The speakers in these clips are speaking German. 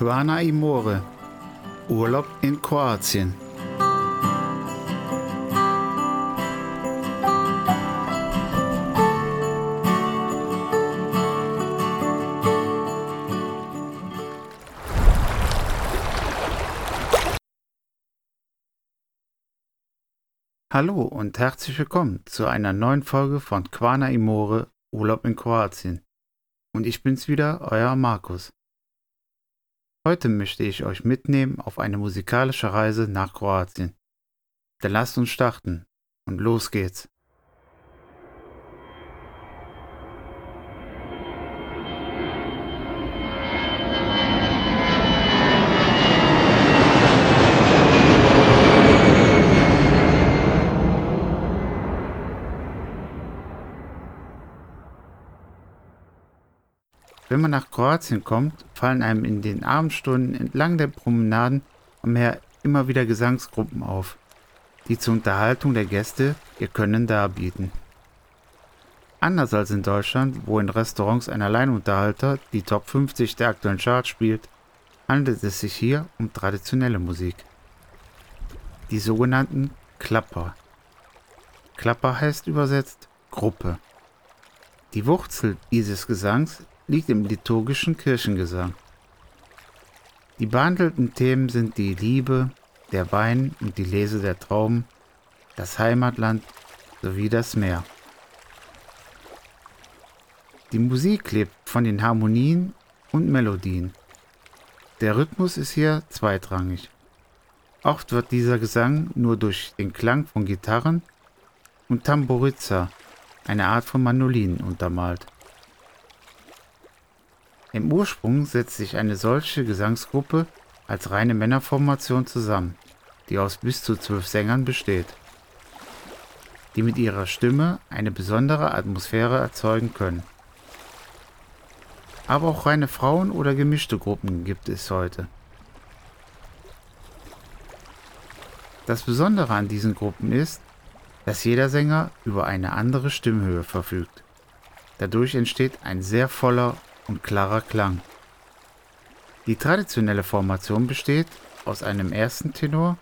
Quana Imore. Urlaub in Kroatien. Hallo und herzlich willkommen zu einer neuen Folge von Quana Imore Urlaub in Kroatien. Und ich bin's wieder, euer Markus. Heute möchte ich euch mitnehmen auf eine musikalische Reise nach Kroatien. Dann lasst uns starten und los geht's. Wenn man nach Kroatien kommt, fallen einem in den Abendstunden entlang der Promenaden am Meer immer wieder Gesangsgruppen auf, die zur Unterhaltung der Gäste ihr Können darbieten. Anders als in Deutschland, wo in Restaurants ein Alleinunterhalter die Top 50 der aktuellen Charts spielt, handelt es sich hier um traditionelle Musik. Die sogenannten Klapper. Klapper heißt übersetzt Gruppe. Die Wurzel dieses Gesangs liegt im liturgischen Kirchengesang. Die behandelten Themen sind die Liebe, der Wein und die Lese der Trauben, das Heimatland sowie das Meer. Die Musik lebt von den Harmonien und Melodien. Der Rhythmus ist hier zweitrangig. Oft wird dieser Gesang nur durch den Klang von Gitarren und Tamburiza, eine Art von Mandolinen, untermalt. Im Ursprung setzt sich eine solche Gesangsgruppe als reine Männerformation zusammen, die aus bis zu zwölf Sängern besteht, die mit ihrer Stimme eine besondere Atmosphäre erzeugen können. Aber auch reine Frauen oder gemischte Gruppen gibt es heute. Das Besondere an diesen Gruppen ist, dass jeder Sänger über eine andere Stimmhöhe verfügt. Dadurch entsteht ein sehr voller und klarer Klang. Die traditionelle Formation besteht aus einem ersten Tenor,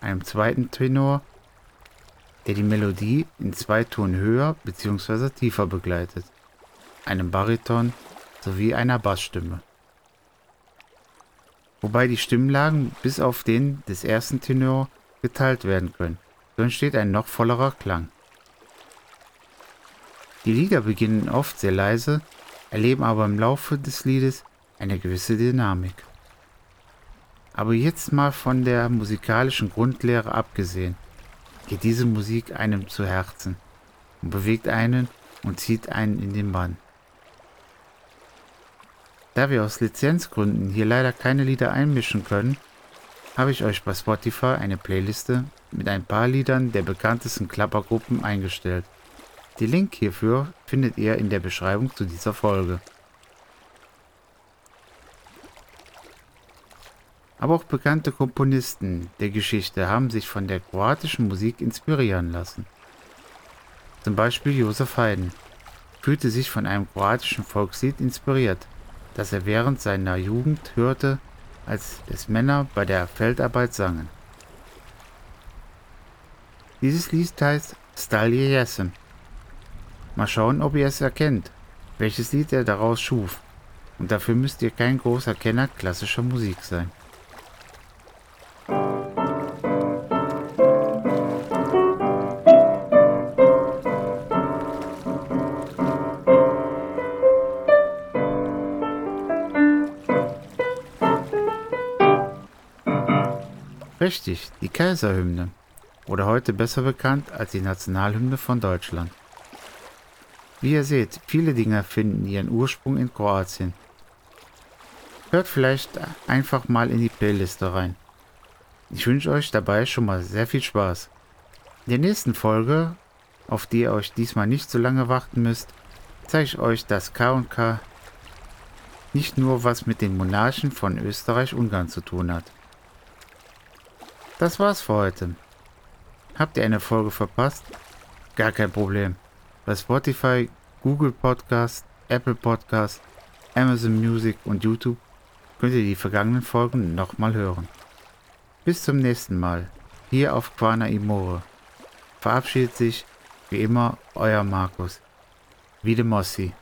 einem zweiten Tenor, der die Melodie in zwei Ton höher bzw. tiefer begleitet, einem Bariton sowie einer Bassstimme. Wobei die Stimmlagen bis auf den des ersten Tenor geteilt werden können, so entsteht ein noch vollerer Klang. Die Lieder beginnen oft sehr leise erleben aber im Laufe des Liedes eine gewisse Dynamik. Aber jetzt mal von der musikalischen Grundlehre abgesehen, geht diese Musik einem zu Herzen und bewegt einen und zieht einen in den Bann. Da wir aus Lizenzgründen hier leider keine Lieder einmischen können, habe ich euch bei Spotify eine Playliste mit ein paar Liedern der bekanntesten Klappergruppen eingestellt. Den Link hierfür findet ihr in der Beschreibung zu dieser Folge. Aber auch bekannte Komponisten der Geschichte haben sich von der kroatischen Musik inspirieren lassen. Zum Beispiel Josef Haydn fühlte sich von einem kroatischen Volkslied inspiriert, das er während seiner Jugend hörte, als es Männer bei der Feldarbeit sangen. Dieses Lied heißt Stalje Jesem Mal schauen, ob ihr es erkennt, welches Lied er daraus schuf. Und dafür müsst ihr kein großer Kenner klassischer Musik sein. Richtig, die Kaiserhymne. Oder heute besser bekannt als die Nationalhymne von Deutschland. Wie ihr seht, viele Dinge finden ihren Ursprung in Kroatien. Hört vielleicht einfach mal in die Playliste rein. Ich wünsche euch dabei schon mal sehr viel Spaß. In der nächsten Folge, auf die ihr euch diesmal nicht so lange warten müsst, zeige ich euch das K&K nicht nur was mit den Monarchen von Österreich-Ungarn zu tun hat. Das war's für heute. Habt ihr eine Folge verpasst? Gar kein Problem bei Spotify, Google Podcast, Apple Podcast, Amazon Music und YouTube könnt ihr die vergangenen Folgen nochmal hören. Bis zum nächsten Mal, hier auf Quana Imore. Verabschiedet sich, wie immer, euer Markus. Wie de Mossi.